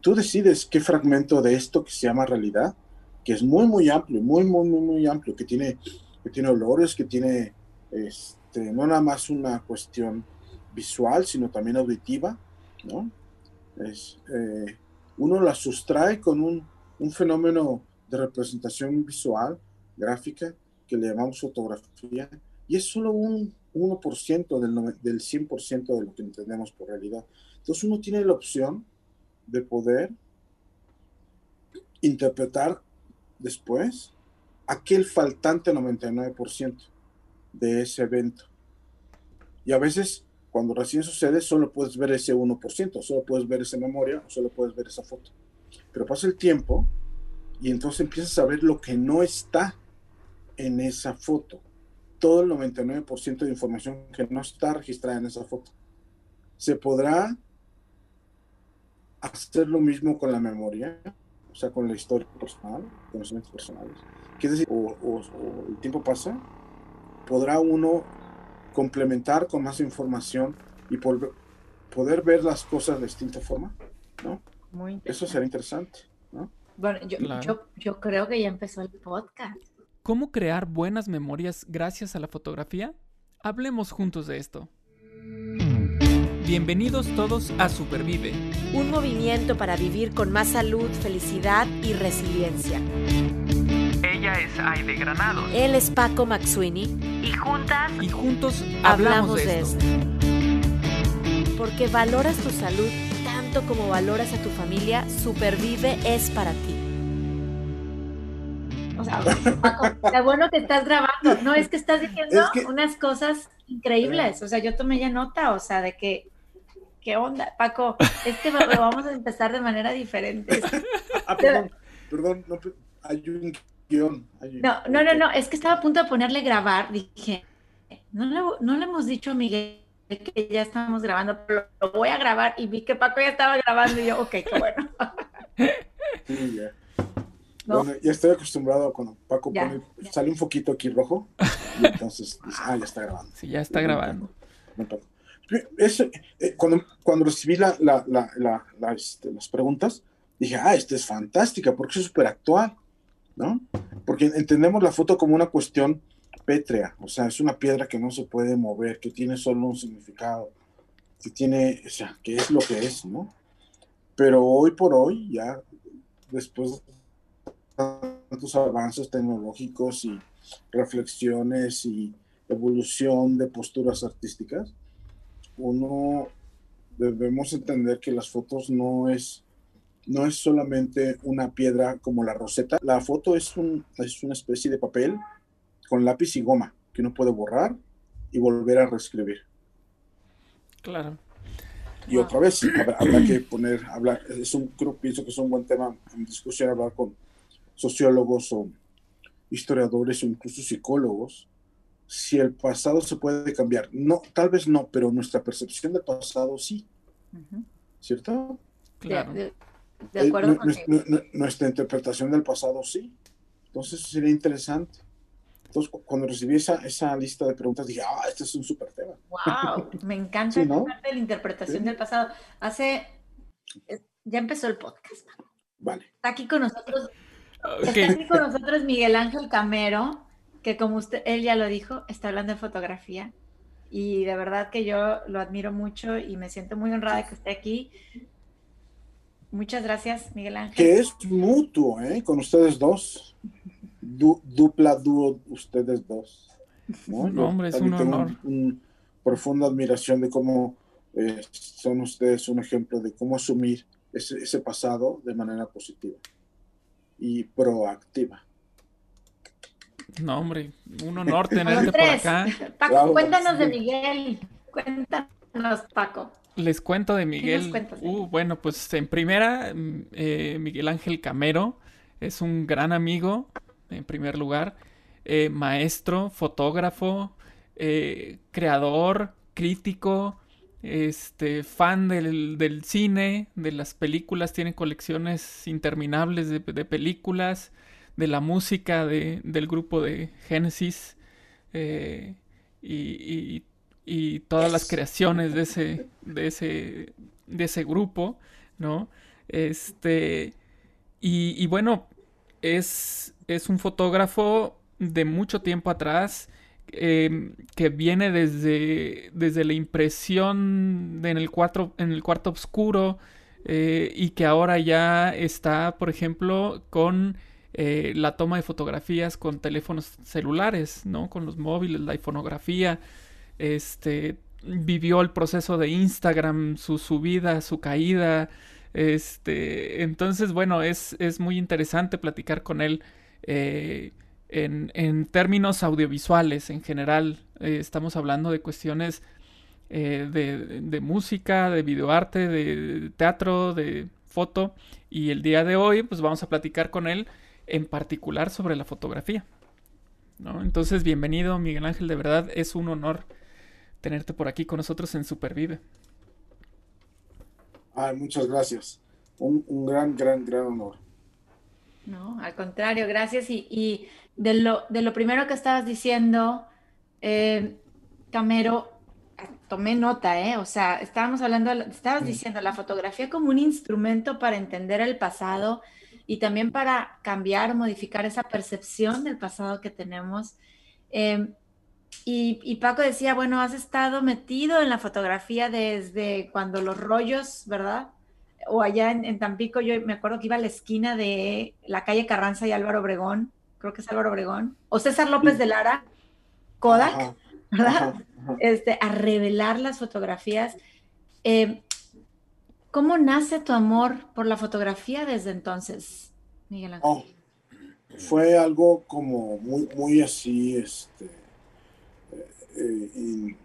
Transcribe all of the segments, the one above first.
tú decides qué fragmento de esto que se llama realidad, que es muy, muy amplio, muy, muy, muy, muy amplio, que tiene, que tiene olores, que tiene este, no nada más una cuestión visual, sino también auditiva, ¿no? Es, eh, uno la sustrae con un, un, fenómeno de representación visual, gráfica, que le llamamos fotografía, y es solo un 1% del, del 100% de lo que entendemos por realidad. Entonces uno tiene la opción de poder interpretar después aquel faltante 99% de ese evento. Y a veces, cuando recién sucede, solo puedes ver ese 1%, solo puedes ver esa memoria, solo puedes ver esa foto. Pero pasa el tiempo y entonces empiezas a ver lo que no está en esa foto. Todo el 99% de información que no está registrada en esa foto. Se podrá hacer lo mismo con la memoria, o sea, con la historia personal, conocimientos personales. Que decir, o, el tiempo pasa, podrá uno complementar con más información y poder ver las cosas de distinta forma, ¿no? Eso será interesante, ¿no? Bueno, yo, yo, yo creo que ya empezó el podcast. ¿Cómo crear buenas memorias gracias a la fotografía? Hablemos juntos de esto. Bienvenidos todos a Supervive. Un movimiento para vivir con más salud, felicidad y resiliencia. Ella es Aide Granado. Él es Paco Maxuini. Y juntas. Y juntos hablamos, de, esto. Porque valoras tu salud tanto como valoras a tu familia, Supervive es para ti. O sea, Paco, qué bueno que estás grabando. No, es que estás diciendo unas cosas increíbles. O sea, yo tomé ya nota, o sea, de que ¿Qué onda? Paco, este lo vamos a empezar de manera diferente. Ah, perdón, perdón, no, hay un guion. no, no, no, no, es que estaba a punto de ponerle grabar. Dije, no le, no le hemos dicho a Miguel que ya estábamos grabando, pero lo voy a grabar y vi que Paco ya estaba grabando y yo, ok, qué bueno. Sí, ya. Bueno, ya estoy acostumbrado cuando Paco pone, sale un foquito aquí rojo y entonces dice, ah, ya está grabando. Sí, ya está grabando. Eh, cuando, cuando recibí la, la, la, este, las preguntas, dije, ah, esta es fantástica, porque es súper actual, ¿no? Porque entendemos la foto como una cuestión pétrea, o sea, es una piedra que no se puede mover, que tiene solo un significado, que tiene, o sea, que es lo que es, ¿no? Pero hoy por hoy, ya después de tantos avances tecnológicos y reflexiones y evolución de posturas artísticas, uno debemos entender que las fotos no es, no es solamente una piedra como la roseta. La foto es, un, es una especie de papel con lápiz y goma que uno puede borrar y volver a reescribir. Claro. Y otra vez, habrá, que poner, hablar, es un, creo, pienso que es un buen tema en discusión hablar con sociólogos o historiadores o incluso psicólogos si el pasado se puede cambiar. No, tal vez no, pero nuestra percepción del pasado sí. ¿Cierto? Claro. De, acuerdo eh, nuestra, interpretación del pasado sí. Entonces sería interesante. Entonces, cuando recibí esa, esa lista de preguntas, dije, ah, este es un súper tema. ¡Wow! Me encanta parte de la interpretación del pasado. Hace. Ya empezó el podcast. Vale. Está aquí con nosotros. Está aquí con nosotros Miguel Ángel Camero que como usted, él ya lo dijo, está hablando de fotografía y de verdad que yo lo admiro mucho y me siento muy honrada de que esté aquí. Muchas gracias, Miguel Ángel. Que es mutuo, ¿eh? Con ustedes dos. dupla, dúo, ustedes dos. ¿no? hombre, es un honor. Una profunda admiración de cómo eh, son ustedes un ejemplo de cómo asumir ese, ese pasado de manera positiva y proactiva. No, hombre, un honor tenerte por acá. Paco, cuéntanos de Miguel. Cuéntanos, Paco. Les cuento de Miguel. Uh, bueno, pues en primera, mm, eh, Miguel Ángel Camero es un gran amigo, en primer lugar, eh, maestro, fotógrafo, eh, creador, crítico, este, fan del, cine, de las películas, tiene colecciones interminables de películas de la música de, del grupo de Genesis eh, y, y, todas las creaciones de ese, de ese, de ese grupo, ¿no? Este, y, bueno, es, es un fotógrafo de mucho tiempo atrás. Em, que viene desde, desde la impresión en, el cuarto, en el cuarto oscuro eh, y que ahora ya está, por ejemplo, con eh, la toma de fotografías con teléfonos celulares, ¿no? Con los móviles, la iconografía, este, vivió el proceso de Instagram, su subida, su caída, este, entonces, bueno, es, es muy interesante platicar con él eh, en, en, términos audiovisuales en general. Eh, estamos hablando de cuestiones de, de, música, de videoarte, de teatro, de foto, y el día de hoy, pues vamos a platicar con él en particular sobre la fotografía. ¿no? Entonces, bienvenido Miguel Ángel, de verdad es un honor tenerte por aquí con nosotros en Supervive. Ay, muchas gracias. Un, gran, gran, gran honor. No, al contrario, gracias. Y, de, lo, de lo primero que estabas diciendo, eh, Camero, tomé nota, ¿eh? O sea, estábamos hablando, estabas diciendo la fotografía como un instrumento para entender el pasado y también para cambiar, modificar esa percepción del pasado que tenemos. Em, y, Paco decía, bueno, has estado metido en la fotografía desde cuando los rollos, ¿verdad? O allá en, Tampico, yo me acuerdo que iba a la esquina de la calle Carranza y Álvaro Obregón, creo que es Álvaro Obregón, o César López de Lara, Kodak, ¿verdad? Este, a revelar las fotografías. Eh, ¿Cómo nace tu amor por la fotografía desde entonces, Miguel Ángel? Oh, fue algo como muy, muy así, este, eh, eh,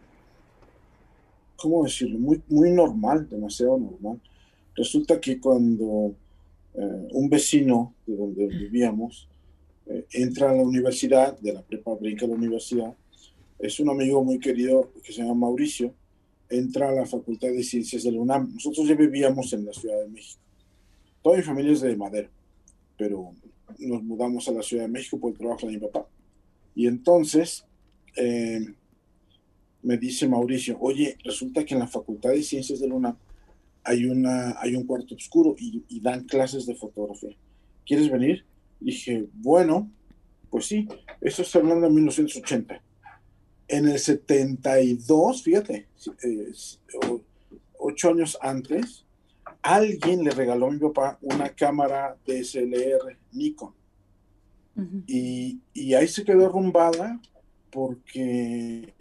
¿cómo decirlo? Muy, muy normal, demasiado normal. Resulta que cuando eh, un vecino de donde vivíamos entra a la universidad, de la prepa brinca a la universidad, es un amigo muy querido que se llama Mauricio, entra a la Facultad de Ciencias de la UNAM. Nosotros ya vivíamos en la Ciudad de México. Toda mi familia es de Madero, pero nos mudamos a la Ciudad de México por el trabajo de mi papá. Y entonces eh, me dice Mauricio, oye, resulta que en la Facultad de Ciencias de la UNAM hay, una, hay un cuarto oscuro y, dan clases de fotografía. ¿Quieres venir? Dije, bueno, pues sí, eso está hablando de 1980 en el 72, fíjate, ocho años antes, alguien le regaló a mi papá una cámara DSLR Nikon. y, ahí se quedó arrumbada porque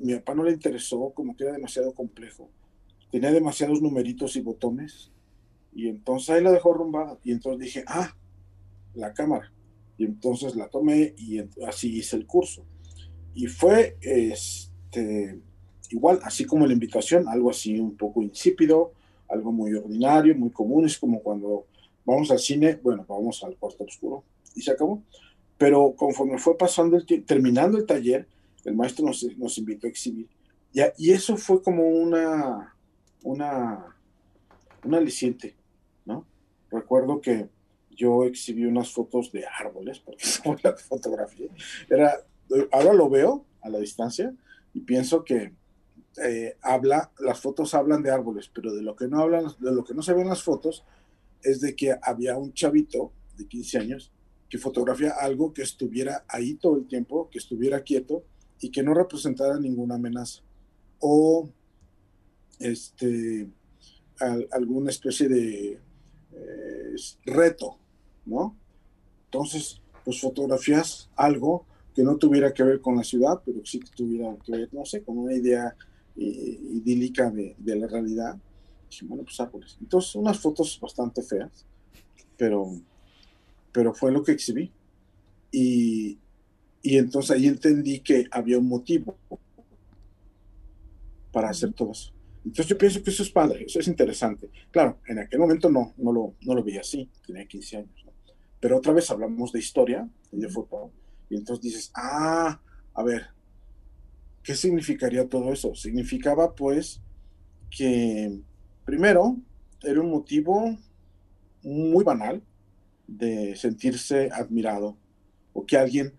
mi papá no le interesó, como que era demasiado complejo. Tenía demasiados numeritos y botones. Y entonces ahí la dejó arrumbada. Y entonces dije, ah, la cámara. Y entonces la tomé y así hice el curso. Y fue este, igual, así como la invitación, algo así un poco insípido, algo muy ordinario, muy común, es como cuando vamos al cine, bueno, vamos al cuarto oscuro y se acabó. Pero conforme fue pasando el tiempo, terminando el taller, el maestro nos, nos invitó a exhibir. Y, y, eso fue como una, una, una aliciente, ¿no? Recuerdo que yo exhibí unas fotos de árboles, porque fue la fotografía. Era ahora lo veo a la distancia y pienso que eh, habla, las fotos hablan de árboles, pero de lo que no hablan, de lo que no se ven las fotos es de que había un chavito de 15 años que fotografía algo que estuviera ahí todo el tiempo, que estuviera quieto y que no representara ninguna amenaza o este alguna especie de eh, reto, ¿no? Entonces, pues fotografías algo que no tuviera que ver con la ciudad, pero sí que tuviera que ver, no sé, con una idea eh, idílica de, de, la realidad. Dije, bueno, pues árboles. Entonces, unas fotos bastante feas, pero, pero fue lo que exhibí. Y, y entonces ahí entendí que había un motivo para hacer todo eso. Entonces yo pienso que eso es padre, eso es interesante. Claro, en aquel momento no, no lo, no lo vi así, tenía 15 años. Pero otra vez hablamos de historia, de foto, y entonces dices, ah, a ver, ¿qué significaría todo eso? Significaba pues que primero era un motivo muy banal de sentirse admirado o que alguien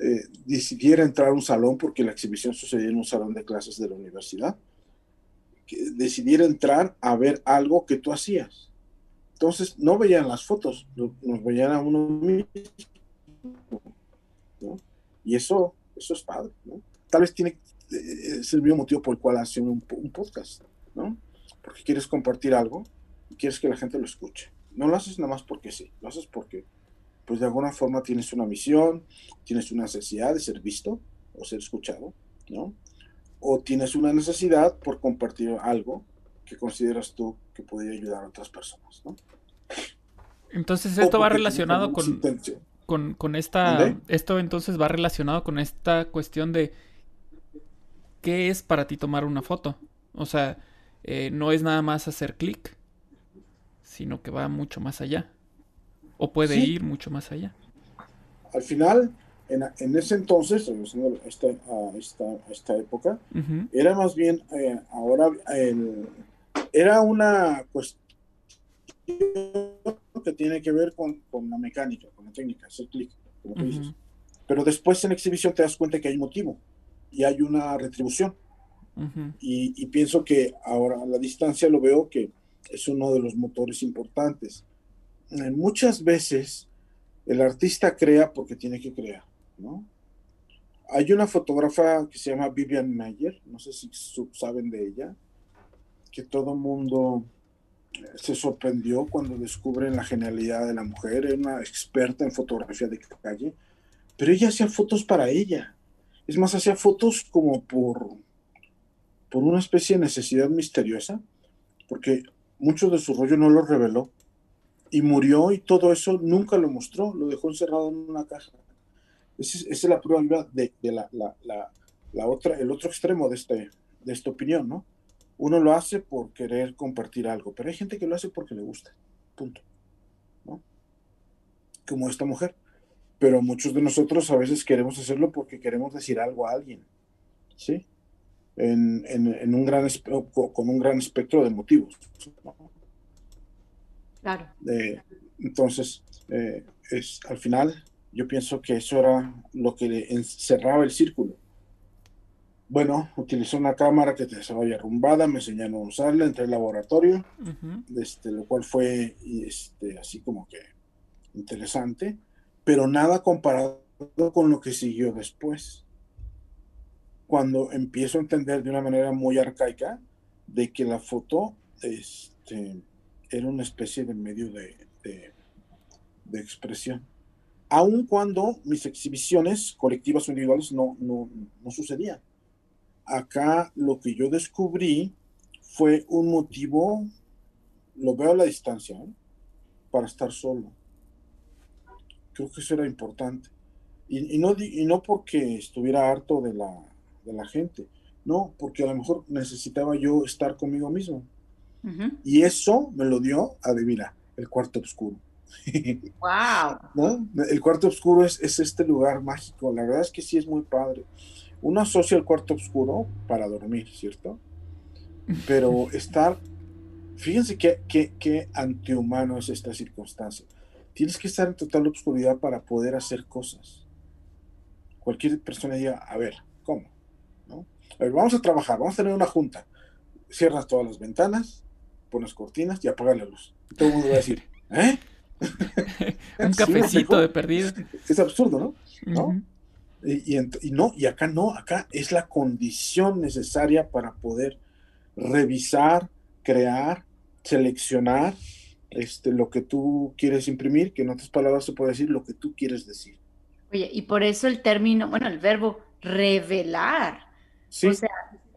eh, decidiera entrar a un salón porque la exhibición sucedía en un salón de clases de la universidad, que decidiera entrar a ver algo que tú hacías. Entonces no veían las fotos, nos veían a uno mismo. Y eso, eso es padre, ¿no? Tal vez tiene, eh, es el mismo motivo por el cual hace un, un podcast, ¿no? Porque quieres compartir algo y quieres que la gente lo escuche. No lo haces nada más porque sí, lo haces porque, pues de alguna forma tienes una misión, tienes una necesidad de ser visto o ser escuchado, ¿no? O tienes una necesidad por compartir algo que consideras tú que podría ayudar a otras personas, ¿no? Entonces esto va relacionado con, con, con, esta... Esto entonces va relacionado con esta cuestión de qué es para ti tomar una foto. O sea, eh, no es nada más hacer clic, sino que va mucho más allá. O puede ir mucho más allá. Al final, en, ese entonces, a esta, a esta, época, era más bien, eh, ahora, era una cuestión que tiene que ver con, con, la mecánica, con la técnica, hacer clic, como tú dices. Pero después en exhibición te das cuenta que hay motivo y hay una retribución. y, y, pienso que ahora a la distancia lo veo que es uno de los motores importantes. Eh, muchas veces el artista crea porque tiene que crear, ¿no? Hay una fotógrafa que se llama Vivian Mayer, no sé si saben de ella, que todo mundo se sorprendió cuando descubren la genialidad de la mujer, era una experta en fotografía de calle, pero ella hacía fotos para ella. Es más, hacía fotos como por, por una especie de necesidad misteriosa, porque mucho de su rollo no lo reveló y murió y todo eso nunca lo mostró, lo dejó encerrado en una caja. Esa es, la prueba de, la, la, otra, el otro extremo de, este, de esta opinión, ¿no? Uno lo hace por querer compartir algo, pero hay gente que lo hace porque le gusta, punto, ¿no? Como esta mujer. Pero muchos de nosotros a veces queremos hacerlo porque queremos decir algo a alguien, ¿sí? en, un gran con un gran espectro de motivos. Claro. entonces, eh, es, al final, yo pienso que eso era lo que encerraba el círculo. Bueno, utilicé una cámara que te estaba arrumbada, me enseñaron a usarla, entré al laboratorio, este, lo cual fue este, así como que interesante, pero nada comparado con lo que siguió después cuando empiezo a entender de una manera muy arcaica de que la foto este, era una especie de medio de, de, expresión. Aun cuando mis exhibiciones colectivas o individuales no, no, no sucedían. Acá lo que yo descubrí fue un motivo, lo veo a la distancia, ¿eh? para estar solo. Creo que eso era importante. Y, no, y no porque estuviera harto de la, de la gente. No, porque a lo mejor necesitaba yo estar conmigo mismo. Y eso me lo dio, adivina, el cuarto oscuro. ¡Wow! El cuarto oscuro es, es, este lugar mágico. La verdad es que sí es muy padre. Uno asocia el cuarto oscuro para dormir, ¿cierto? Pero estar, fíjense qué, qué, qué antihumano es esta circunstancia. Tienes que estar en total oscuridad para poder hacer cosas. Cualquier persona diga, a ver, ¿cómo? vamos a trabajar, vamos a tener una junta. Cierras todas las ventanas, pones cortinas y apagas la luz. todo el mundo va a decir, ¿eh? Un cafecito de perdido. Es absurdo, ¿no? Y, no, y acá no, acá es la condición necesaria para poder revisar, crear, seleccionar este, lo que tú quieres imprimir, que en otras palabras se puede decir lo que tú quieres decir. Oye, y por eso el término, bueno, el verbo revelar o sea,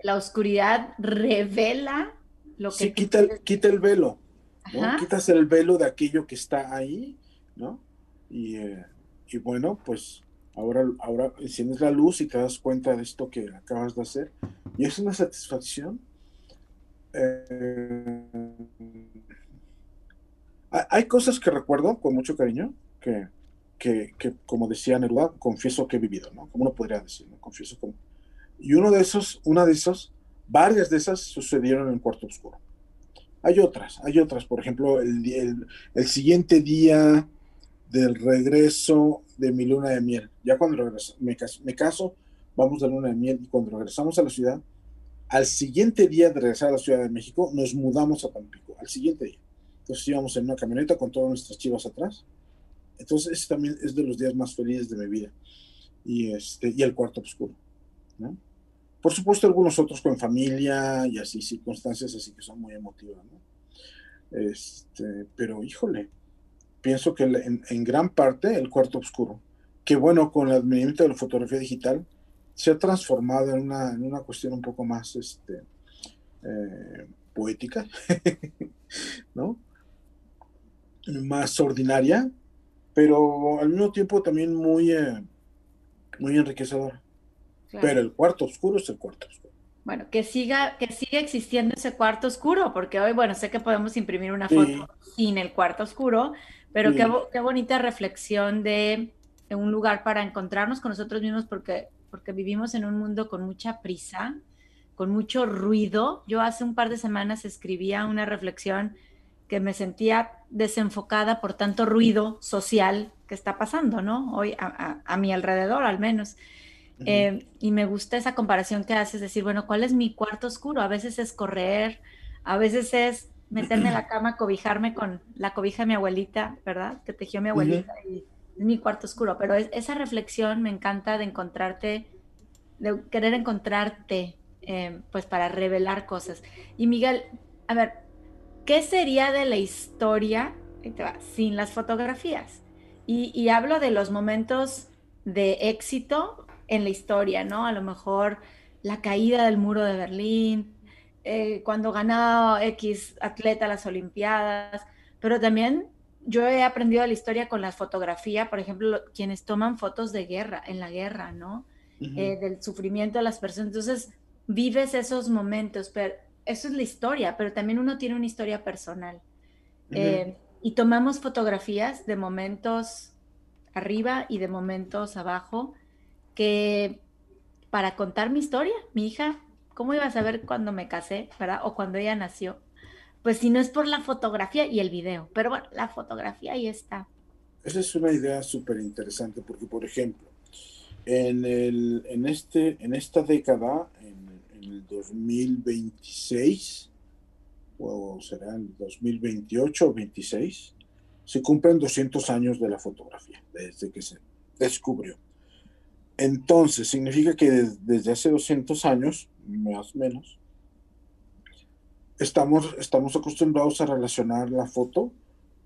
la oscuridad revela lo que... Sí, quita, el, quita el velo, ¿no? Quitas el velo de aquello que está ahí, ¿no? Y, eh, y, bueno, pues ahora, ahora enciendes la luz y te das cuenta de esto que acabas de hacer. Y es una satisfacción. Eh, hay cosas que recuerdo con mucho cariño, que, que, que, como decía Neruda, confieso que he vivido, ¿no? Como uno podría decir, ¿no? Confieso como y uno de esos, una de esos, varias de esas sucedieron en Cuarto Oscuro. Hay otras, hay otras, por ejemplo, el, el, siguiente día del regreso de mi luna de miel. Ya cuando regreso, me, caso, me caso, vamos de luna de miel y cuando regresamos a la ciudad, al siguiente día de regresar a la Ciudad de México, nos mudamos a Tampico, al siguiente día. Entonces íbamos en una camioneta con todas nuestras chivas atrás. Entonces ese también es de los días más felices de mi vida. Y, este, y el cuarto oscuro. Por supuesto algunos otros con familia y así, circunstancias así que son muy emotivas. ¿no? Este, pero híjole, pienso que en, gran parte el cuarto oscuro, que bueno, con el advenimiento de la fotografía digital, se ha transformado en una, en una cuestión un poco más este, eh, poética, ¿no? Más ordinaria, pero al mismo tiempo también muy, eh, muy enriquecedora. Pero el cuarto oscuro es el cuarto oscuro. Bueno, que siga, que siga existiendo ese cuarto oscuro, porque hoy, bueno, sé que podemos imprimir una foto sin el cuarto oscuro, pero qué, qué, bonita reflexión de, un lugar para encontrarnos con nosotros mismos, porque, porque vivimos en un mundo con mucha prisa, con mucho ruido. Yo hace un par de semanas escribía una reflexión que me sentía desenfocada por tanto ruido social que está pasando, ¿no? Hoy a, mi alrededor al menos. Eh, y me gusta esa comparación que haces, decir, bueno, ¿cuál es mi cuarto oscuro? A veces es correr, a veces es meterme en la cama, cobijarme con la cobija de mi abuelita, ¿verdad? Que tejió mi abuelita y es mi cuarto oscuro. Pero esa reflexión me encanta de encontrarte, de querer encontrarte, eh, pues para revelar cosas. Y Miguel, a ver, ¿qué sería de la historia sin las fotografías? Y, y hablo de los momentos de éxito en la historia, ¿no? A lo mejor la caída del muro de Berlín, eh, cuando ganó X atleta las Olimpiadas, pero también yo he aprendido la historia con la fotografía, por ejemplo, quienes toman fotos de guerra, en la guerra, ¿no? Eh, del sufrimiento de las personas. Entonces, vives esos momentos, pero eso es la historia, pero también uno tiene una historia personal. Eh, y tomamos fotografías de momentos arriba y de momentos abajo que para contar mi historia, mi hija ¿Cómo iba a saber cuando me casé, verdad? O cuando ella nació. Pues si no es por la fotografía y el video. Pero bueno, la fotografía ahí está. Esa es una idea súper interesante porque, por ejemplo, en, el, en, este, en esta década, en, el 2026, o será en 2028 o 26, se cumplen 200 años de la fotografía, desde que se descubrió. Entonces, significa que desde hace 200 años, más o menos, estamos, estamos acostumbrados a relacionar la foto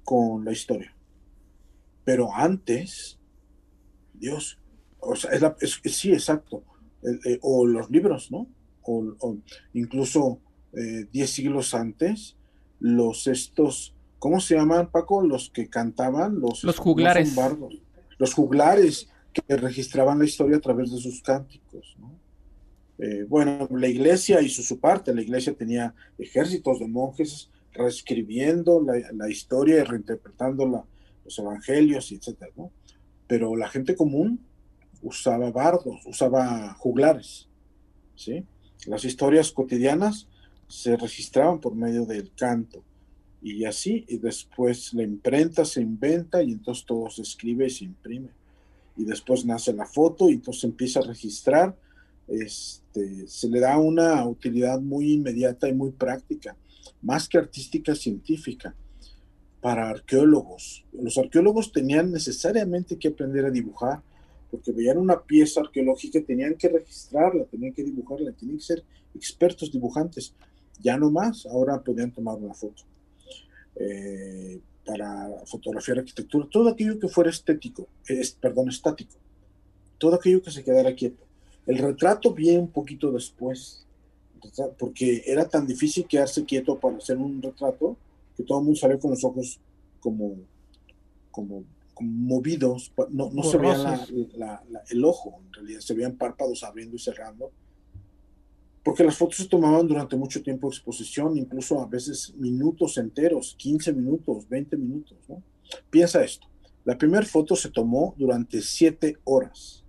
con la historia. Pero antes, Dios, o sea, es sí, exacto, eh, o los libros, ¿no? O, incluso 10 eh, siglos antes, los estos, ¿cómo se llaman, Paco? Los que cantaban, los, los juglares. los juglares, que registraban la historia a través de sus cánticos. Eh, bueno, la iglesia hizo su parte, la iglesia tenía ejércitos de monjes reescribiendo la, historia y reinterpretando los evangelios, etc. ¿no? Pero la gente común usaba bardos, usaba juglares. ¿sí? Las historias cotidianas se registraban por medio del canto. Y así, y después la imprenta se inventa y entonces todo se escribe y se imprime y después nace la foto y entonces empieza a registrar. Este, se le da una utilidad muy inmediata y muy práctica, más que artística científica, para arqueólogos. Los arqueólogos tenían necesariamente que aprender a dibujar, porque veían una pieza arqueológica, tenían que registrarla, tenían que dibujarla, tenían que ser expertos dibujantes. Ya no más, ahora podían tomar una foto. Eh, para fotografiar arquitectura, todo aquello que fuera estético, es, perdón, estático, todo aquello que se quedara quieto. El retrato viene un poquito después, porque era tan difícil quedarse quieto para hacer un retrato que todo el mundo salió con los ojos como, como, movidos, no, no se veía el ojo, en realidad se veían párpados abriendo y cerrando porque las fotos se tomaban durante mucho tiempo de exposición, incluso a veces minutos enteros, 15 minutos, 20 minutos. ¿no? Piensa esto, la primera foto se tomó durante 7 horas.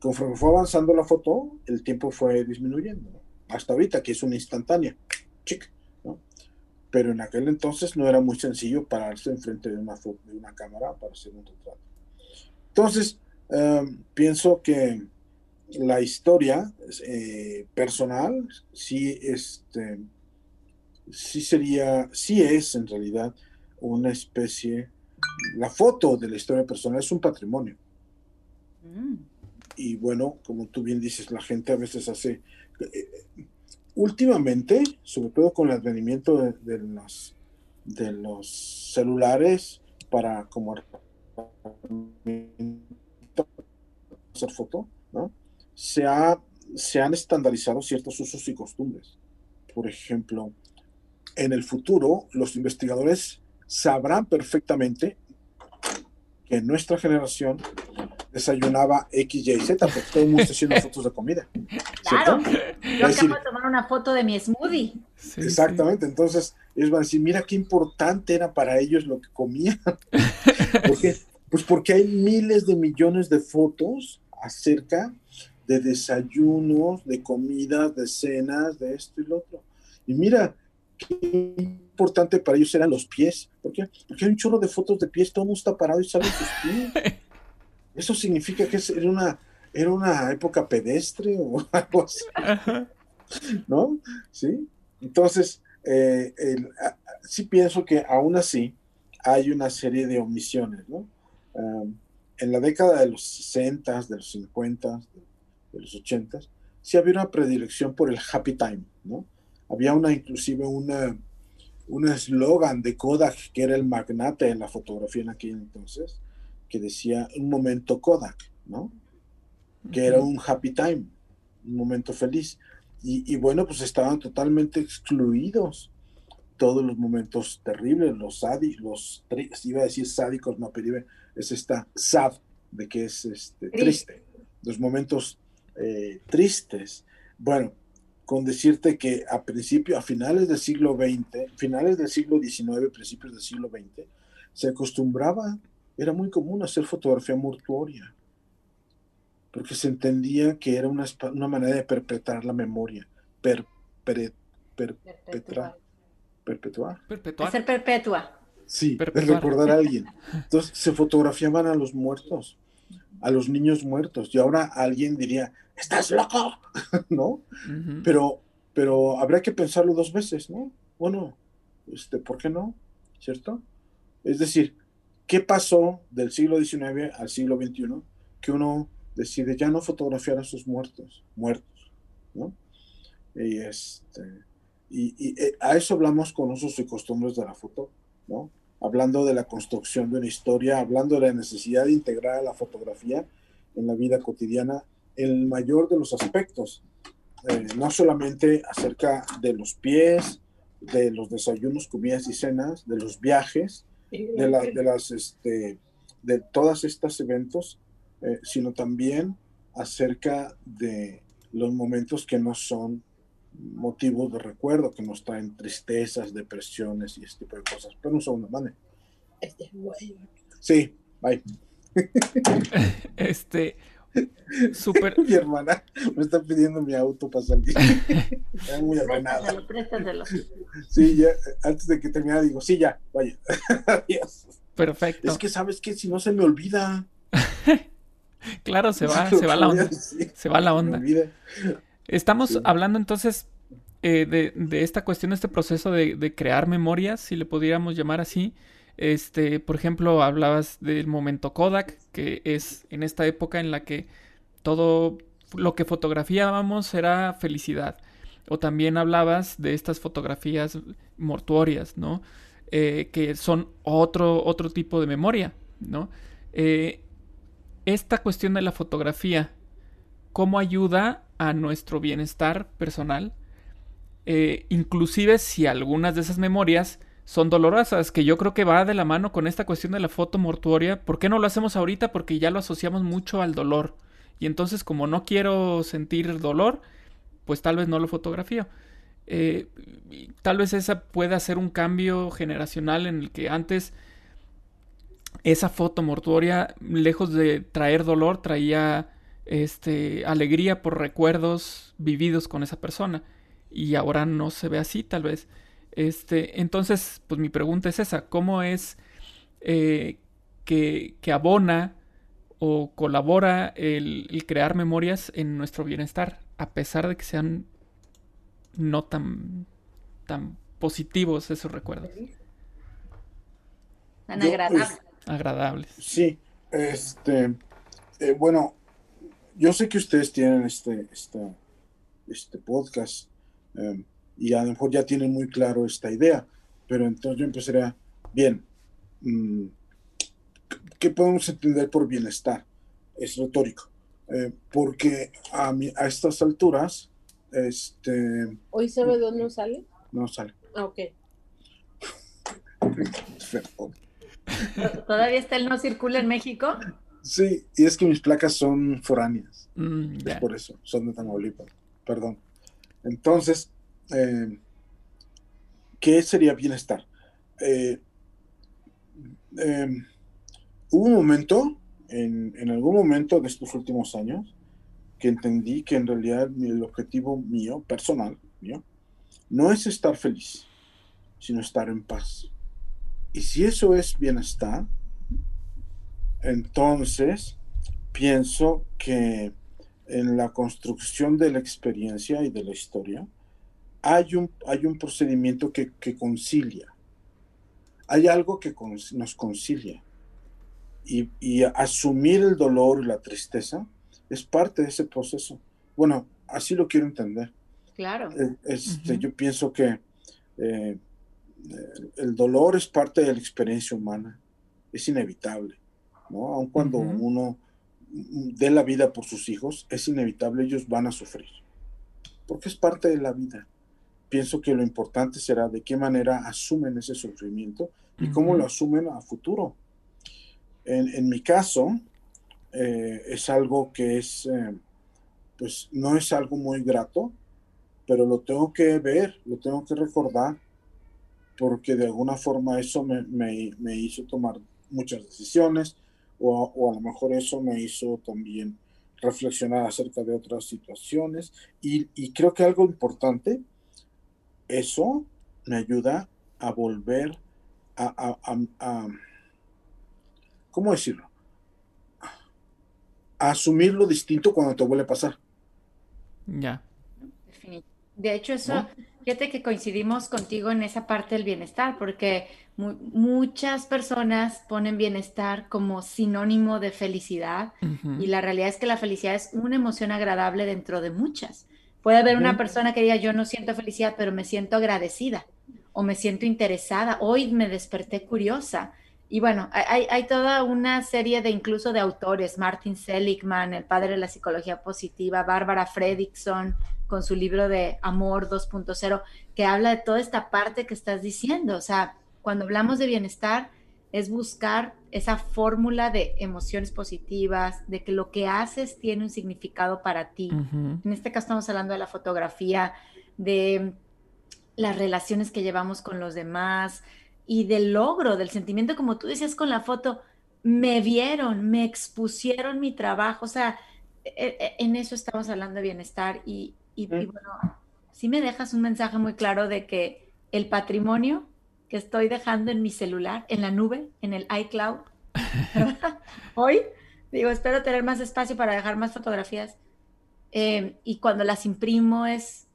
Conforme fue avanzando la foto, el tiempo fue disminuyendo, hasta ahorita que es una instantánea. Chic. Pero en aquel entonces no era muy sencillo pararse enfrente de una, foto, de una cámara para hacer un retrato. Entonces, em, pienso que la historia eh, personal sí, este, sí sería, sí es en realidad una especie, la foto de la historia personal es un patrimonio. Mm. Y bueno, como tú bien dices, la gente a veces hace... Eh, últimamente, sobre todo con el advenimiento de, los, de los celulares para como hacer foto, ¿no? Se, ha, se han estandarizado ciertos usos y costumbres. Por ejemplo, en el futuro los investigadores sabrán perfectamente que nuestra generación desayunaba X, Y, Z, porque todo el mundo está haciendo fotos de comida. Claro, yo acabo de tomar una foto de mi smoothie. exactamente, entonces ellos van a decir, mira qué importante era para ellos lo que comían. ¿Por qué? Pues porque hay miles de millones de fotos acerca de desayunos, de comidas, de cenas, de esto y lo otro. Y mira, qué importante para ellos eran los pies. ¿Por qué? Porque hay un chorro de fotos de pies, todo el mundo está parado y sale sus pies. Eso significa que era una, era una época pedestre o algo así. ¿No? Sí. Entonces, eh, sí pienso que aún así hay una serie de omisiones, ¿no? en la década de los 60, de los 50, de, los 80, sí había una predilección por el happy time, ¿no? Había una, inclusive una, un eslogan de Kodak, que era el magnate de la fotografía en aquel entonces, que decía un momento Kodak, ¿no? Que era un happy time, un momento feliz. Y, bueno, pues estaban totalmente excluidos todos los momentos terribles, los sádicos, los, iba a decir sádicos, no, pero es esta sad, de que es este, triste, los momentos eh, tristes. Bueno, con decirte que a principio, a finales del siglo XX, finales del siglo XIX, principios del siglo XX, se acostumbraba, era muy común hacer fotografía mortuoria, porque se entendía que era una, una manera de perpetrar la memoria, per, per, perpetuar. Perpetuar. Hacer perpetua. Sí, de recordar a alguien. Entonces se fotografiaban a los muertos, a los niños muertos, y ahora alguien diría, estás loco, ¿no? Pero, pero habría que pensarlo dos veces, ¿no? Bueno, este, ¿por qué no? ¿Cierto? Es decir, ¿qué pasó del siglo XIX al siglo XXI que uno decide ya no fotografiar a sus muertos, muertos, ¿no? Y, este, y, y eh, a eso hablamos con usos y costumbres de la foto, ¿no? Hablando de la construcción de una historia, hablando de la necesidad de integrar a la fotografía en la vida cotidiana el mayor de los aspectos, eh, no solamente acerca de los pies, de los desayunos, comidas y cenas, de los viajes, de, de las, este, de todos estos eventos, eh, sino también acerca de los momentos que no son motivos de recuerdo, que nos traen tristezas, depresiones y este tipo de cosas, pero no son una manera. Este sí, bye. este, Súper. mi hermana me está pidiendo mi auto para salir. Está muy ordenada. Sí, ya, antes de que termine digo, sí, ya, vaya. Adiós. Perfecto. Es que sabes que si no se me olvida. claro, se va, se va la onda. Se va la onda. Estamos hablando entonces eh, de, de, esta cuestión, este proceso de, de crear memorias, si le pudiéramos llamar así. Este, por ejemplo, hablabas del momento Kodak, que es en esta época en la que todo lo que fotografiábamos era felicidad. O también hablabas de estas fotografías mortuorias, ¿no? Eh, que son otro, otro tipo de memoria, ¿no? Eh, esta cuestión de la fotografía, ¿cómo ayuda a nuestro bienestar personal? Eh, inclusive si algunas de esas memorias son dolorosas, que yo creo que va de la mano con esta cuestión de la foto mortuoria. ¿Por qué no lo hacemos ahorita? Porque ya lo asociamos mucho al dolor. Y entonces como no quiero sentir dolor, pues tal vez no lo fotografío. Eh, tal vez esa pueda ser un cambio generacional en el que antes esa foto mortuoria, lejos de traer dolor, traía este, alegría por recuerdos vividos con esa persona. Y ahora no se ve así, tal vez. Este, entonces, pues mi pregunta es esa, ¿cómo es eh, que, abona o colabora el, crear memorias en nuestro bienestar, a pesar de que sean no tan, tan positivos esos recuerdos? Tan agradables. Pues, agradables. Sí, este, eh, bueno, yo sé que ustedes tienen este, este, este podcast em, y a lo mejor ya tienen muy claro esta idea, pero entonces yo empezaría, bien, mm, ¿qué podemos entender por bienestar? Es retórico, eh, porque a, a estas alturas, este... ¿Hoy sabe dónde sale? No sale. Ah, ok. ¿Todavía está el no circula en México? Sí, y es que mis placas son foráneas. Mm, es por eso, son de Tamaulipas. Perdón. Entonces, eh, ¿qué sería bienestar? Eh, em, hubo un momento, en, en, algún momento de estos últimos años, que entendí que en realidad el objetivo mío, personal, mío, no es estar feliz, sino estar en paz. Y si eso es bienestar, entonces pienso que en la construcción de la experiencia y de la historia hay un, hay un procedimiento que, concilia. Hay algo que nos concilia. Y, y, asumir el dolor y la tristeza es parte de ese proceso. Bueno, así lo quiero entender. Claro. Eh, este, Yo pienso que eh, el dolor es parte de la experiencia humana, es inevitable, ¿no? Aun cuando uno dé la vida por sus hijos, es inevitable, ellos van a sufrir, porque es parte de la vida. Pienso que lo importante será de qué manera asumen ese sufrimiento y cómo lo asumen a futuro. En, mi caso, eh, es algo que es, pues no es algo muy grato, pero lo tengo que ver, lo tengo que recordar, porque de alguna forma eso me, me, hizo tomar muchas decisiones, o, o, a lo mejor eso me hizo también reflexionar acerca de otras situaciones. Y, y creo que algo importante, eso me ayuda a volver a, a, a, ¿cómo decirlo? A asumir lo distinto cuando te vuelve a pasar. Ya. De hecho, eso, fíjate que coincidimos contigo en esa parte del bienestar, porque muchas personas ponen bienestar como sinónimo de felicidad y la realidad es que la felicidad es una emoción agradable dentro de muchas. Puede haber una persona que diga, yo no siento felicidad, pero me siento agradecida o me siento interesada, hoy me desperté curiosa. Y bueno, hay, hay, toda una serie de incluso de autores, Martin Seligman, el padre de la psicología positiva, Bárbara Fredrickson, con su libro de Amor 2.0, que habla de toda esta parte que estás diciendo. O sea, cuando hablamos de bienestar, es buscar esa fórmula de emociones positivas, de que lo que haces tiene un significado para ti. En este caso estamos hablando de la fotografía, de las relaciones que llevamos con los demás y del logro, del sentimiento, como tú decías con la foto, me vieron, me expusieron mi trabajo, o sea, e, e, en eso estamos hablando de bienestar y, y, bueno, sí me dejas un mensaje muy claro de que el patrimonio que estoy dejando en mi celular, en la nube, en el iCloud, hoy, digo, espero tener más espacio para dejar más fotografías. Eh, y cuando las imprimo es,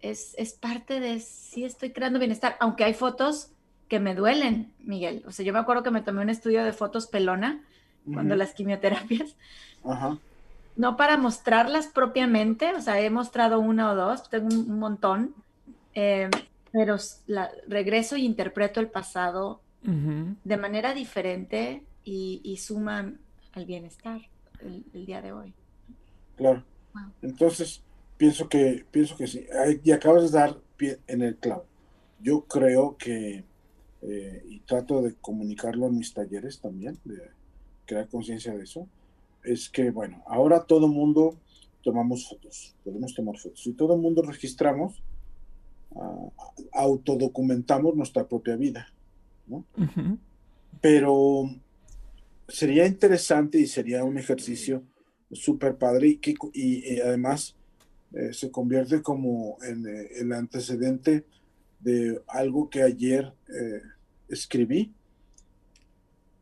es, es parte de, sí estoy creando bienestar, aunque hay fotos que me duelen, Miguel. O sea, yo me acuerdo que me tomé un estudio de fotos pelona cuando las quimioterapias. Ajá no para mostrarlas propiamente, o sea, he mostrado una o dos, tengo un, montón, eh, pero la, regreso y interpreto el pasado de manera diferente y, suman al bienestar el, día de hoy. Claro. Entonces, pienso que, pienso que sí. Y acabas de dar pie en el clavo. Yo creo que, eh, y trato de comunicarlo en mis talleres también, de crear conciencia de eso, es que, bueno, ahora todo mundo tomamos fotos, podemos tomar fotos, y todo el mundo registramos, uh, autodocumentamos nuestra propia vida, ¿no? Pero sería interesante y sería un ejercicio súper padre y, que, y, además eh, se convierte como en eh, el antecedente de algo que ayer eh, escribí,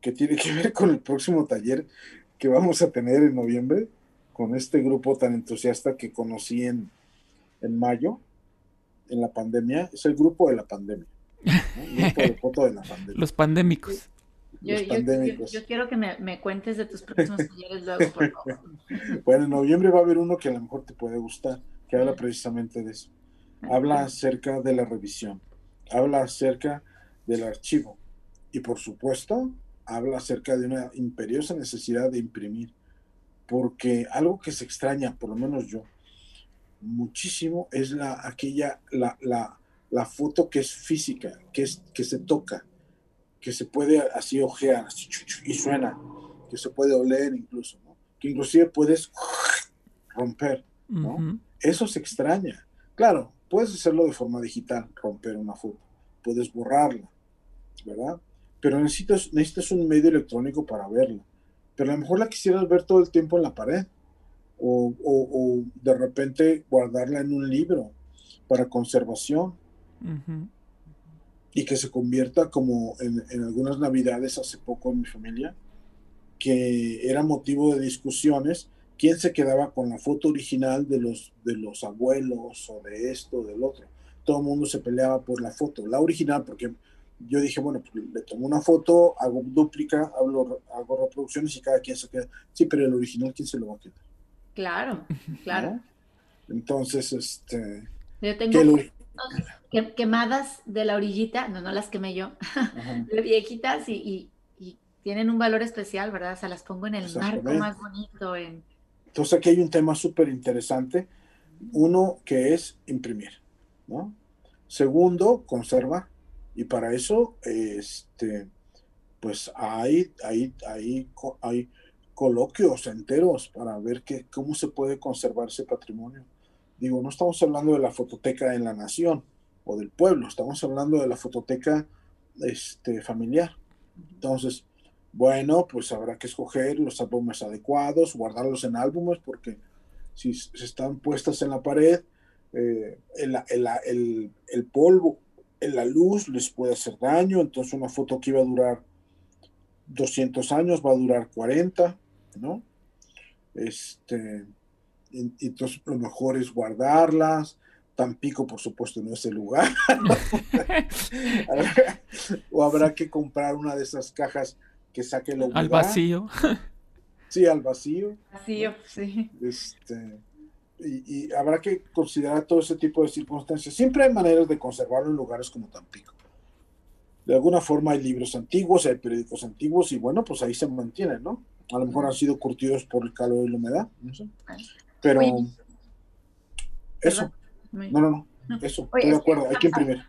que tiene que ver con el próximo taller que vamos a tener en noviembre con este grupo tan entusiasta que conocí en, en mayo, en la pandemia, es el grupo de la pandemia. El grupo de foto de la pandemia. Los pandémicos. Yo, quiero que me, cuentes de tus próximos talleres luego, por favor. bueno, en noviembre va a haber uno que a lo mejor te puede gustar, que habla precisamente de eso. Habla acerca de la revisión, habla acerca del archivo y por supuesto habla acerca de una imperiosa necesidad de imprimir, porque algo que se extraña, por lo menos yo, muchísimo es la aquella la, la, la foto que es física, que es que se toca, que se puede así ojear y suena, que se puede oler incluso, que inclusive puedes romper, ¿no? Eso se extraña. Claro, puedes hacerlo de forma digital, romper una foto, puedes borrarla, ¿verdad? Pero necesitas, necesitas un medio electrónico para verla. Pero a lo mejor la quisieras ver todo el tiempo en la pared, o, o, de repente guardarla en un libro para conservación. Y que se convierta como en, en, algunas navidades hace poco en mi familia, que era motivo de discusiones quién se quedaba con la foto original de los, de los abuelos o de esto o del otro. Todo el mundo se peleaba por la foto, la original, porque yo dije, bueno, pues le tomo una foto, hago dúplica, hago, hago reproducciones y cada quien se queda. Sí, pero el original, ¿quién se lo va a quedar? Claro, claro. Entonces, este... Yo tengo quemadas de la orillita, no, no las quemé yo, de viejitas y, y, tienen un valor especial, ¿verdad? O sea, las pongo en el marco más bonito. En... Entonces aquí hay un tema súper interesante. Uno que es imprimir, ¿no? Segundo, conservar. Y para eso, este, pues hay, hay, hay, hay coloquios enteros para ver que, cómo se puede conservar ese patrimonio. Digo, no estamos hablando de la fototeca en la nación o del pueblo, estamos hablando de la fototeca este, familiar. Entonces, bueno, pues habrá que escoger los álbumes adecuados, guardarlos en álbumes, porque si están puestas en la pared, eh, el, el, el, polvo, en la luz les puede hacer daño, entonces una foto que iba a durar 200 años va a durar 40. ¿No? Este, entonces lo mejor es guardarlas. Tampico, por supuesto, no es el lugar. o habrá que comprar una de esas cajas que saque lo Al vacío. Sí, al vacío. Vacío, sí. Este, y, y, habrá que considerar todo ese tipo de circunstancias. Siempre hay maneras de conservarlo en lugares como Tampico. De alguna forma hay libros antiguos, hay periódicos antiguos y bueno, pues ahí se mantienen, ¿no? A lo mejor han sido curtidos por el calor y la humedad, no sé. Pero eso. No, no, no. Eso, estoy de acuerdo, hay que imprimir.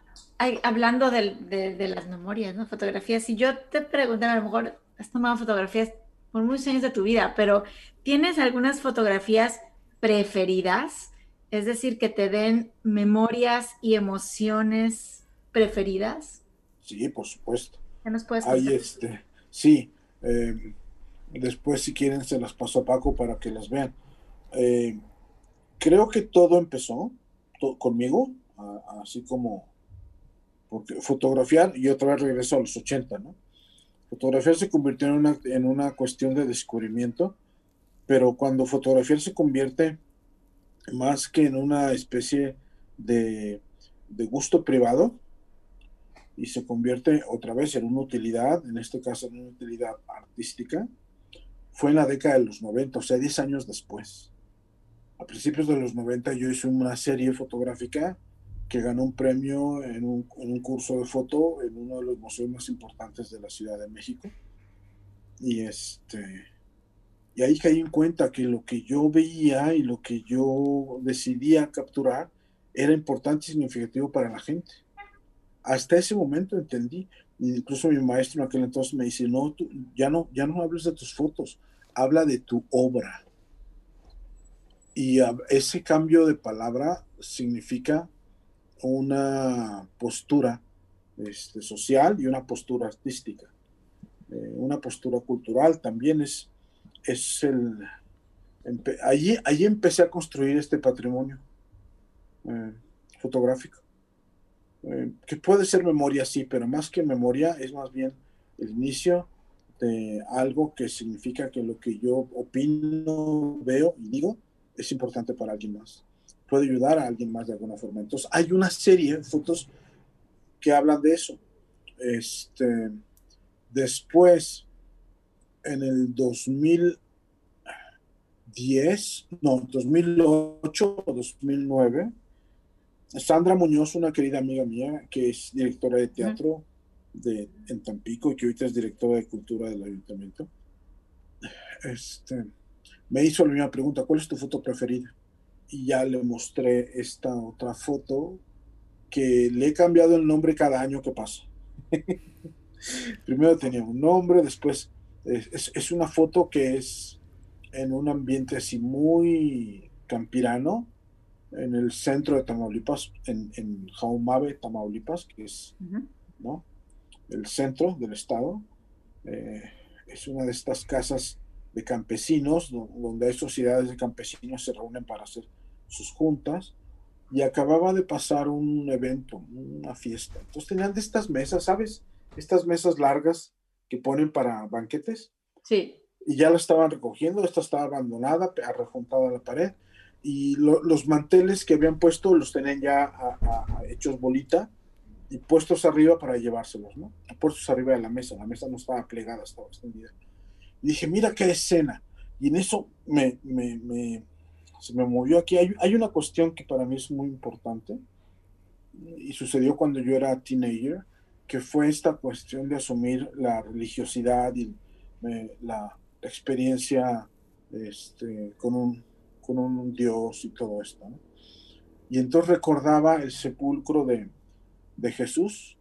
hablando de, las memorias, ¿no? Fotografías, si yo te preguntara, a lo mejor has tomado fotografías por muchos años de tu vida, pero ¿tienes algunas fotografías preferidas? Es decir, que te den memorias y emociones preferidas. Sí, por supuesto. ¿Qué nos puedes contar? este, sí. Eh, Después, si quieren, se las paso a Paco para que las vean. Eh, creo que todo empezó conmigo, así como fotografiar, y otra vez regreso a los 80, ¿no? Fotografiar se convirtió en una, en una cuestión de descubrimiento, pero cuando fotografiar se convierte más que en una especie de, de gusto privado, y se convierte otra vez en una utilidad, en este caso en una utilidad artística, fue en la década de los 90, o sea, 10 años después. A principios de los 90 yo hice una serie fotográfica que ganó un premio en un, en un, curso de foto en uno de los museos más importantes de la Ciudad de México. Y, este, y ahí caí en cuenta que lo que yo veía y lo que yo decidía capturar era importante y significativo para la gente. Hasta ese momento entendí, incluso mi maestro en aquel entonces me dice, no, tú, ya no, ya no hables de tus fotos, habla de tu obra. Y ese cambio de palabra significa una postura este, social y una postura artística. Eh, una postura cultural también es, es el... allí, allí empecé a construir este patrimonio eh, fotográfico. Eh, que puede ser memoria, sí, pero más que memoria es más bien el inicio de algo que significa que lo que yo opino, veo y digo es importante para alguien más. Puede ayudar a alguien más de alguna forma. Entonces, hay una serie de fotos que hablan de eso. Este, Después, en el 2010, no, 2008 o 2009, Sandra Muñoz, una querida amiga mía, que es directora de teatro de, en Tampico que ahorita es directora de cultura del ayuntamiento, este, me hizo la misma pregunta, ¿cuál es tu foto preferida? Y ya le mostré esta otra foto que le he cambiado el nombre cada año que pasa. Primero tenía un nombre, después es, es, una foto que es en un ambiente así muy campirano, en el centro de Tamaulipas, en, en Jaumabe, Tamaulipas, que es ¿no? El centro del estado. Eh, es una de estas casas de campesinos, donde hay sociedades de campesinos se reúnen para hacer sus juntas, y acababa de pasar un evento, una fiesta. Entonces tenían de estas mesas, ¿sabes? Estas mesas largas que ponen para banquetes. Sí. Y ya la estaban recogiendo, esta estaba abandonada, arrejuntada a la pared, y los manteles que habían puesto los tenían ya hechos bolita y puestos arriba para llevárselos, ¿no? Puestos arriba de la mesa, la mesa no estaba plegada, estaba extendida. Y dije, mira qué escena. Y en eso me, me, se me movió aquí. Hay, hay, una cuestión que para mí es muy importante y sucedió cuando yo era teenager, que fue esta cuestión de asumir la religiosidad y la experiencia este, con, un, con un Dios y todo esto. Y entonces recordaba el sepulcro de, de Jesús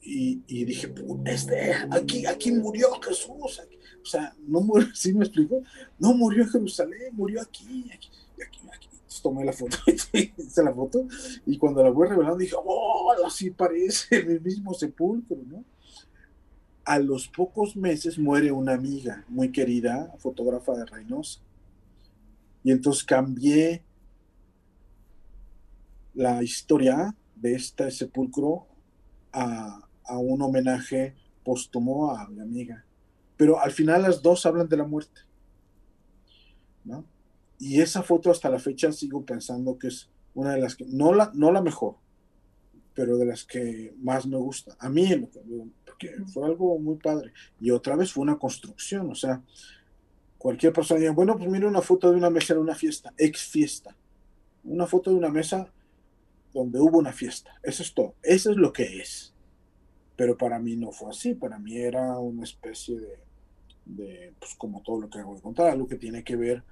y, y, dije, este, aquí, aquí murió Jesús. O sea, no murió, ¿sí me explico? No murió en Jerusalén, murió aquí, aquí, aquí. aquí. Entonces tomé la foto, hice la foto, y cuando la voy revelando dije, oh, así parece el mismo sepulcro, ¿no? A los pocos meses muere una amiga muy querida, fotógrafa de Reynosa. Y entonces cambié la historia de este sepulcro a, a un homenaje póstumo a mi amiga pero al final las dos hablan de la muerte. ¿no? Y esa foto hasta la fecha sigo pensando que es una de las que, no la, no la mejor, pero de las que más me gusta. A mí, porque fue algo muy padre. Y otra vez fue una construcción, o sea, cualquier persona dice, bueno, pues mira una foto de una mesa en una fiesta, ex fiesta. Una foto de una mesa donde hubo una fiesta. Eso es todo. Eso es lo que es. Pero para mí no fue así. Para mí era una especie de de, pues como todo lo que hago de contar, algo que tiene que ver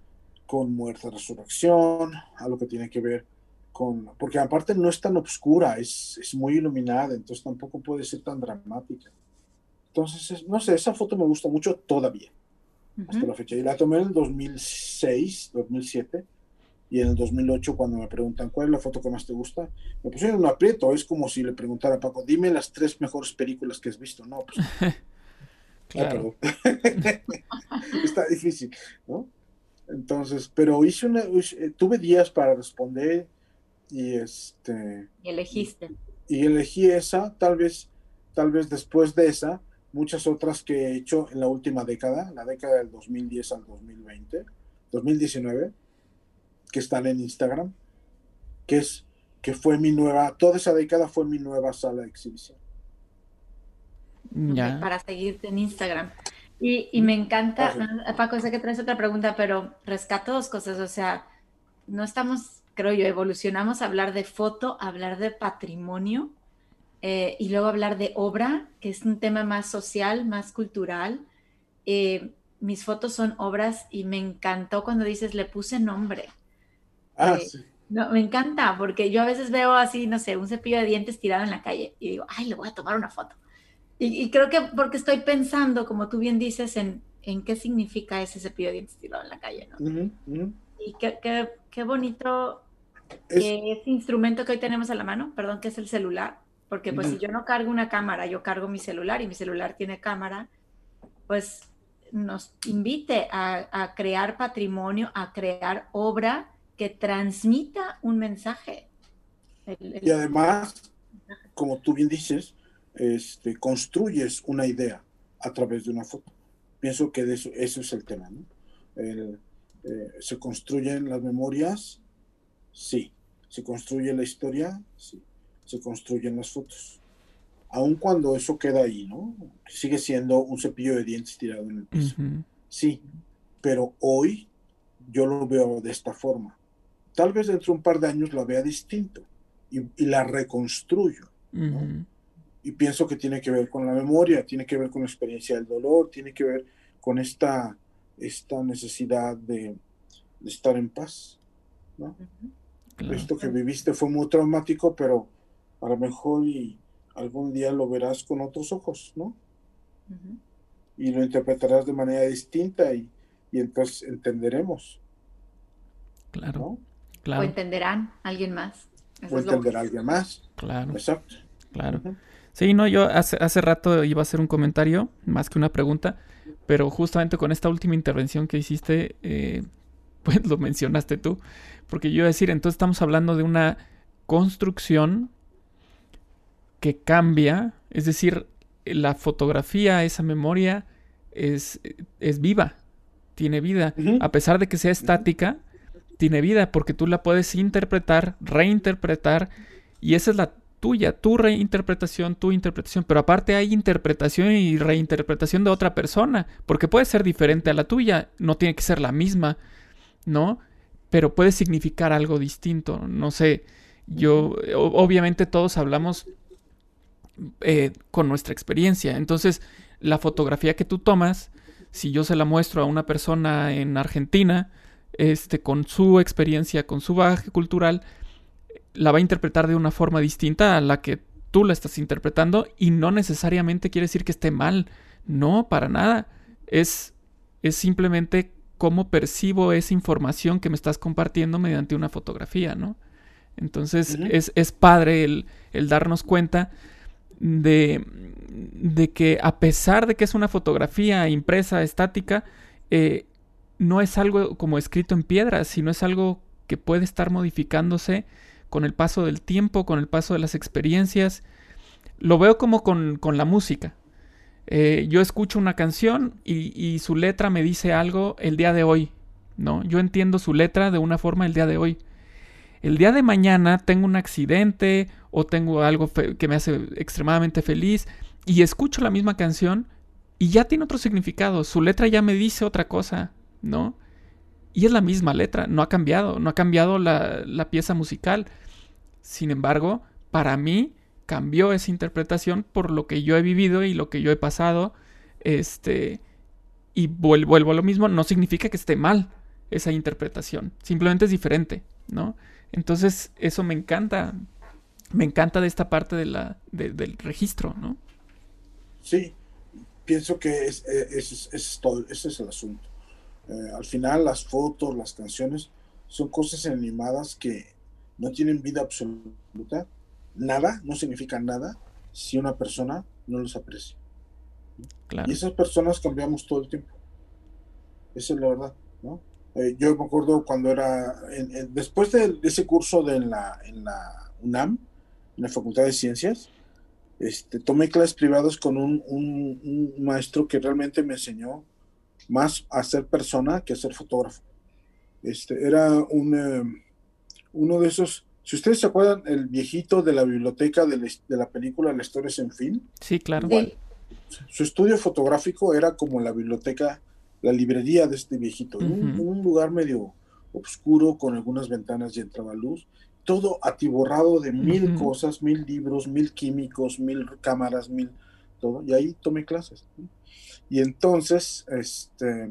con muerte, resurrección, algo que tiene que ver con, porque aparte no es tan oscura, es, es muy iluminada, entonces tampoco puede ser tan dramática. Entonces, no sé, esa foto me gusta mucho todavía, hasta la fecha. Y la tomé en el 2006, 2007, y en el 2008 cuando me preguntan cuál es la foto que más te gusta, me pusieron un aprieto, es como si le preguntara a Paco, dime las tres mejores películas que has visto. No, pues Claro. Está difícil, ¿no? Entonces, pero hice una, eh, tuve días para responder y este. Y elegiste. Y elegí esa, tal vez, tal vez después de esa, muchas otras que he hecho en la última década, la década del 2010 al 2020, 2019, que están en Instagram, que es, que fue mi nueva, toda esa década fue mi nueva sala de exhibición para seguirte en Instagram. Y, y me encanta, ah, Paco, sé que traes otra pregunta, pero rescato dos cosas, o sea, no estamos, creo yo, evolucionamos a hablar de foto, hablar de patrimonio eh, y luego hablar de obra, que es un tema más social, más cultural. Eh, mis fotos son obras y me encantó cuando dices, le puse nombre. Ah, sí. No, me encanta, porque yo a veces veo así, no sé, un cepillo de dientes tirado en la calle y digo, ay, le voy a tomar una foto. Y, creo que porque estoy pensando, como tú bien dices, en, en qué significa ese cepillo de dientes tirado en la calle, ¿no? Y qué, qué, qué bonito ese instrumento que hoy tenemos a la mano, perdón, que es el celular, porque pues si yo no cargo una cámara, yo cargo mi celular y mi celular tiene cámara, pues nos invite a, a crear patrimonio, a crear obra que transmita un mensaje. Y además, como tú bien dices, este, construyes una idea a través de una foto. Pienso que de eso, eso es el tema. ¿no? Eh, ¿Se construyen las memorias? Sí. ¿Se construye la historia? Sí. Se construyen las fotos. aun cuando eso queda ahí, ¿no? Sigue siendo un cepillo de dientes tirado en el piso. Sí, pero hoy yo lo veo de esta forma. Tal vez dentro de un par de años la vea distinto y, la reconstruyo. Y pienso que tiene que ver con la memoria, tiene que ver con la experiencia del dolor, tiene que ver con esta, esta necesidad de, estar en paz. ¿no? Esto que viviste fue muy traumático, pero a lo mejor y algún día lo verás con otros ojos, ¿no? Y lo interpretarás de manera distinta y, entonces entenderemos. Claro, O entenderán alguien más. o entenderá alguien más. Claro. Exacto. Claro. Sí, no, yo hace, hace rato iba a hacer un comentario, más que una pregunta, pero justamente con esta última intervención que hiciste, eh, pues lo mencionaste tú, porque yo iba a decir, entonces estamos hablando de una construcción que cambia, es decir, la fotografía, esa memoria es, es viva, tiene vida, a pesar de que sea estática, tiene vida, porque tú la puedes interpretar, reinterpretar, y esa es la tuya, tu reinterpretación, tu interpretación, pero aparte hay interpretación y reinterpretación de otra persona, porque puede ser diferente a la tuya, no tiene que ser la misma, ¿no? Pero puede significar algo distinto, no sé, yo, obviamente todos hablamos eh, con nuestra experiencia. Entonces, la fotografía que tú tomas, si yo se la muestro a una persona en Argentina, este, con su experiencia, con su bagaje cultural, la va a interpretar de una forma distinta a la que tú la estás interpretando y no necesariamente quiere decir que esté mal. No, para nada. Es, es simplemente cómo percibo esa información que me estás compartiendo mediante una fotografía, ¿no? Entonces es, es, padre el, el darnos cuenta de, de, que a pesar de que es una fotografía impresa, estática, eh, no es algo como escrito en piedra, sino es algo que puede estar modificándose con el paso del tiempo, con el paso de las experiencias. Lo veo como con, con la música. Eh, yo escucho una canción y, y, su letra me dice algo el día de hoy, ¿no? Yo entiendo su letra de una forma el día de hoy. El día de mañana tengo un accidente o tengo algo que me hace extremadamente feliz y escucho la misma canción y ya tiene otro significado, su letra ya me dice otra cosa, ¿no? Y es la misma letra, no ha cambiado, no ha cambiado la, la pieza musical. Sin embargo, para mí cambió esa interpretación por lo que yo he vivido y lo que yo he pasado. Este, y vuelvo, a lo mismo, no significa que esté mal esa interpretación, simplemente es diferente, ¿no? Entonces, eso me encanta, me encanta de esta parte de la, del registro, ¿no? Sí, pienso que es, eh, es, todo, ese es el asunto. Eh, al final las fotos, las canciones son cosas animadas que no tienen vida absoluta. Nada, no significa nada si una persona no los aprecia. Y esas personas cambiamos todo el tiempo. Esa es la verdad, ¿no? Eh, yo me acuerdo cuando era, después de, ese curso de la, en la UNAM, en la Facultad de Ciencias, este, tomé clases privadas con un, un, maestro que realmente me enseñó más a ser persona que a ser fotógrafo. Este, era un, eh, uno de esos, si ustedes se acuerdan, el viejito de la biblioteca de, la película La historia sin fin. Sí, claro. Su estudio fotográfico era como la biblioteca, la librería de este viejito, en, un, lugar medio oscuro con algunas ventanas y entraba luz todo atiborrado de mil cosas, mil libros, mil químicos, mil cámaras, mil todo, y ahí tomé clases. Y entonces, este,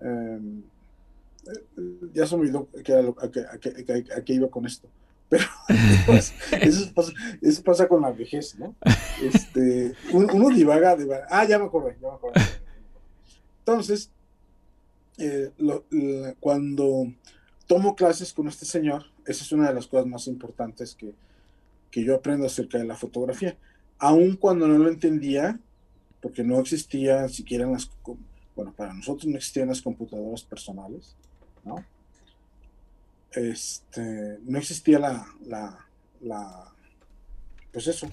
em, ya se me olvidó a, qué iba con esto. Pero pues, eso, pasa, con la vejez, ¿no? Este, uno divaga, divaga. Ah, ya me acordé, ya me acordé. Entonces, eh, cuando tomo clases con este señor, esa es una de las cosas más importantes que, que yo aprendo acerca de la fotografía. Aun cuando no lo entendía, porque no existían siquiera las, bueno, para nosotros no existían las computadoras personales, ¿no? Este, no existía la, la, pues eso,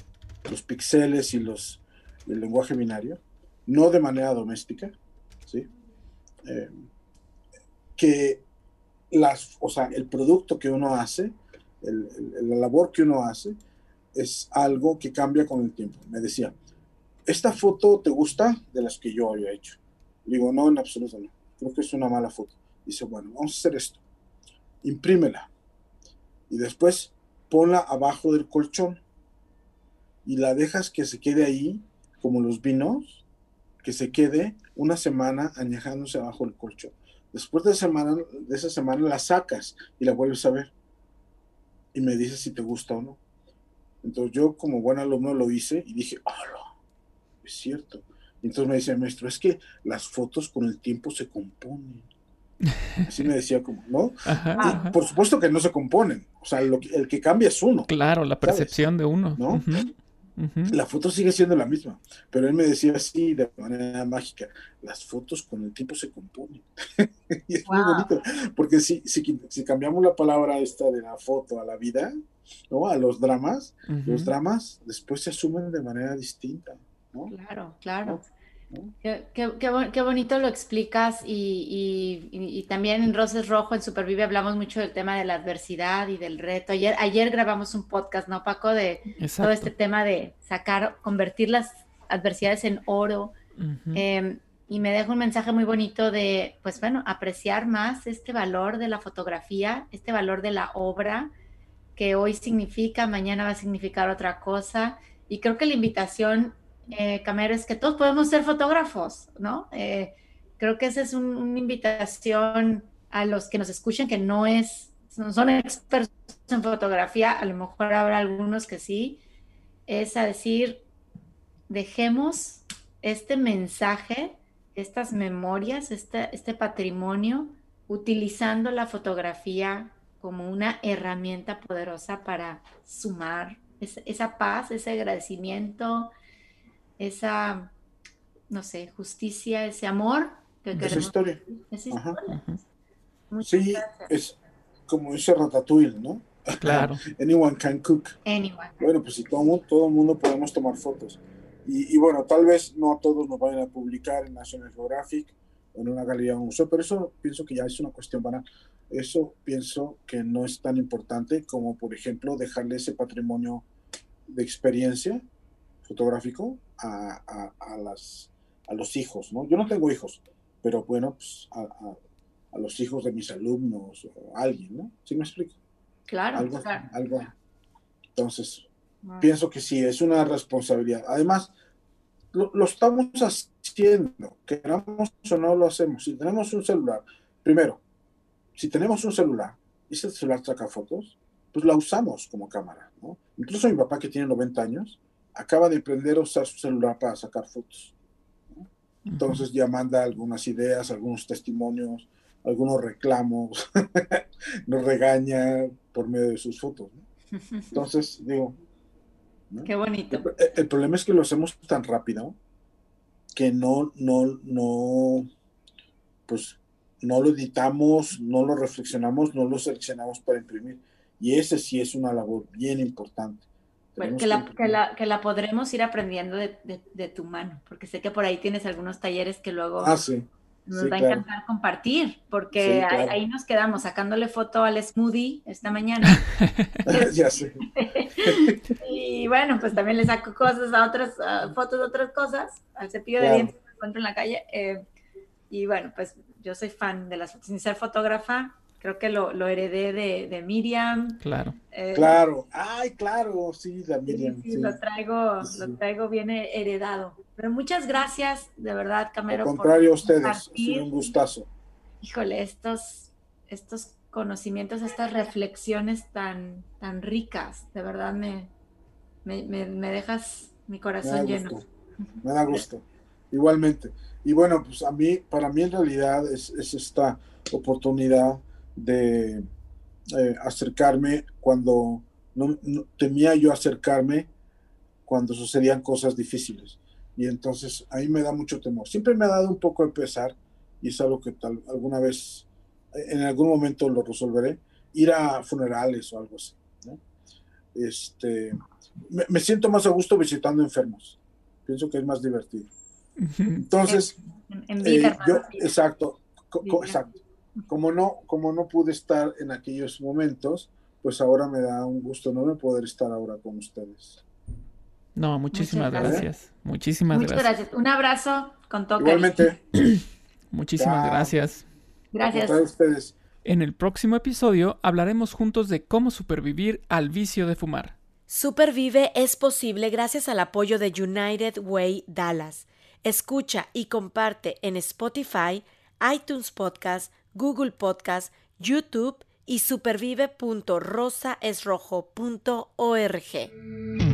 los píxeles y los, el lenguaje binario, no de manera doméstica, ¿sí? Eh, que las, o sea, el producto que uno hace, la labor que uno hace, es algo que cambia con el tiempo. Me decía, ¿esta foto te gusta de las que yo había hecho? Digo, no, en absoluto no. Creo que es una mala foto. Dice, bueno, vamos a hacer esto. Imprímela. Y después ponla abajo del colchón. Y la dejas que se quede ahí, como los vinos, que se quede una semana añejándose abajo del colchón. Después de, semana, de esa semana la sacas y la vuelves a ver. Y me dices si te gusta o no. Entonces yo como buen alumno lo hice y dije, ¡ah, es cierto! Y entonces me decía el maestro, es que las fotos con el tiempo se componen. Así me decía como, ¿no? Por supuesto que no se componen. O sea, el que cambia es uno. Claro, la percepción de uno. ¿No? La foto sigue siendo la misma, pero él me decía así de manera mágica, las fotos con el tiempo se componen. y es muy bonito, porque si, si, cambiamos la palabra esta de la foto a la vida, ¿no? A los dramas, los dramas después se asumen de manera distinta. Claro, claro. Qué, bonito lo explicas y, también en Roses Rojo, en Supervive, hablamos mucho del tema de la adversidad y del reto. Ayer, ayer grabamos un podcast, ¿no, Paco? De todo este tema de sacar, convertir las adversidades en oro. Em, y me deja un mensaje muy bonito de, pues bueno, apreciar más este valor de la fotografía, este valor de la obra, que hoy significa, mañana va a significar otra cosa. Y creo que la invitación eh, Camero, es que todos podemos ser fotógrafos, ¿no? Eh, creo que esa es una invitación a los que nos escuchen que no es, no son expertos en fotografía, a lo mejor habrá algunos que sí, es a decir, dejemos este mensaje, estas memorias, este, este patrimonio, utilizando la fotografía como una herramienta poderosa para sumar esa paz, ese agradecimiento, esa, no sé, justicia, ese amor. Que esa historia. Esa historia. Sí, es como ese ratatouille, ¿no? Claro. Anyone can cook. Anyone. Bueno, pues si todo mundo, todo mundo podemos tomar fotos. Y, y, bueno, tal vez no a todos nos vayan a publicar en National Geographic o en una galería o un museo, pero eso pienso que ya es una cuestión banal. Eso pienso que no es tan importante como, por ejemplo, dejarle ese patrimonio de experiencia fotográfico a, a, las, a los hijos, ¿no? Yo no tengo hijos, pero bueno, pues a, a los hijos de mis alumnos o alguien, ¿no? ¿Sí me explico? Claro, algo, claro. algo. Entonces, pienso que sí, es una responsabilidad. Además, lo, lo, estamos haciendo, queramos o no lo hacemos. Si tenemos un celular, primero, si tenemos un celular y ese celular saca fotos, pues la usamos como cámara, ¿no? Incluso mi papá que tiene 90 años, acaba de aprender a usar su celular para sacar fotos. Entonces ya manda algunas ideas, algunos testimonios, algunos reclamos, nos regaña por medio de sus fotos. Entonces, digo... Qué bonito. El, problema es que lo hacemos tan rápido que no, no, no, pues no lo editamos, no lo reflexionamos, no lo seleccionamos para imprimir. Y ese sí es una labor bien importante que, la, que, la, que, la, podremos ir aprendiendo de, de, tu mano, porque sé que por ahí tienes algunos talleres que luego ah, sí. nos va a encantar compartir, porque ahí, nos quedamos sacándole foto al smoothie esta mañana. ya sé. y bueno, pues también le saco cosas a otras, fotos de otras cosas, al cepillo de dientes que encuentro en la calle. Eh, y bueno, pues yo soy fan de las fotos, sin ser fotógrafa, creo que lo, lo heredé de, de, Miriam. Claro. Eh, claro, ay, claro, sí, la Miriam. Sí, Lo traigo, lo traigo bien heredado. Pero muchas gracias, de verdad, Camero. Al contrario, a ustedes, un gustazo. Híjole, estos, estos conocimientos, estas reflexiones tan, tan ricas, de verdad me, me, me, dejas mi corazón lleno. Me da gusto, igualmente. Y bueno, pues a mí, para mí en realidad es, es esta oportunidad de eh, acercarme cuando no, temía yo acercarme cuando sucedían cosas difíciles. Y entonces ahí me da mucho temor. Siempre me ha dado un poco de pesar y es algo que tal, alguna vez, en algún momento lo resolveré, ir a funerales o algo así. Este, me, siento más a gusto visitando enfermos. Pienso que es más divertido. Entonces, eh, yo, exacto, exacto como no, como no pude estar en aquellos momentos, pues ahora me da un gusto enorme poder estar ahora con ustedes. No, muchísimas gracias. Muchísimas Muchas gracias. Un abrazo con toque. Igualmente. muchísimas gracias. Gracias. A ustedes. En el próximo episodio hablaremos juntos de cómo supervivir al vicio de fumar. Supervive es posible gracias al apoyo de United Way Dallas. Escucha y comparte en Spotify, iTunes Podcast, Google Podcast, YouTube y supervive.rosaesrojo.org.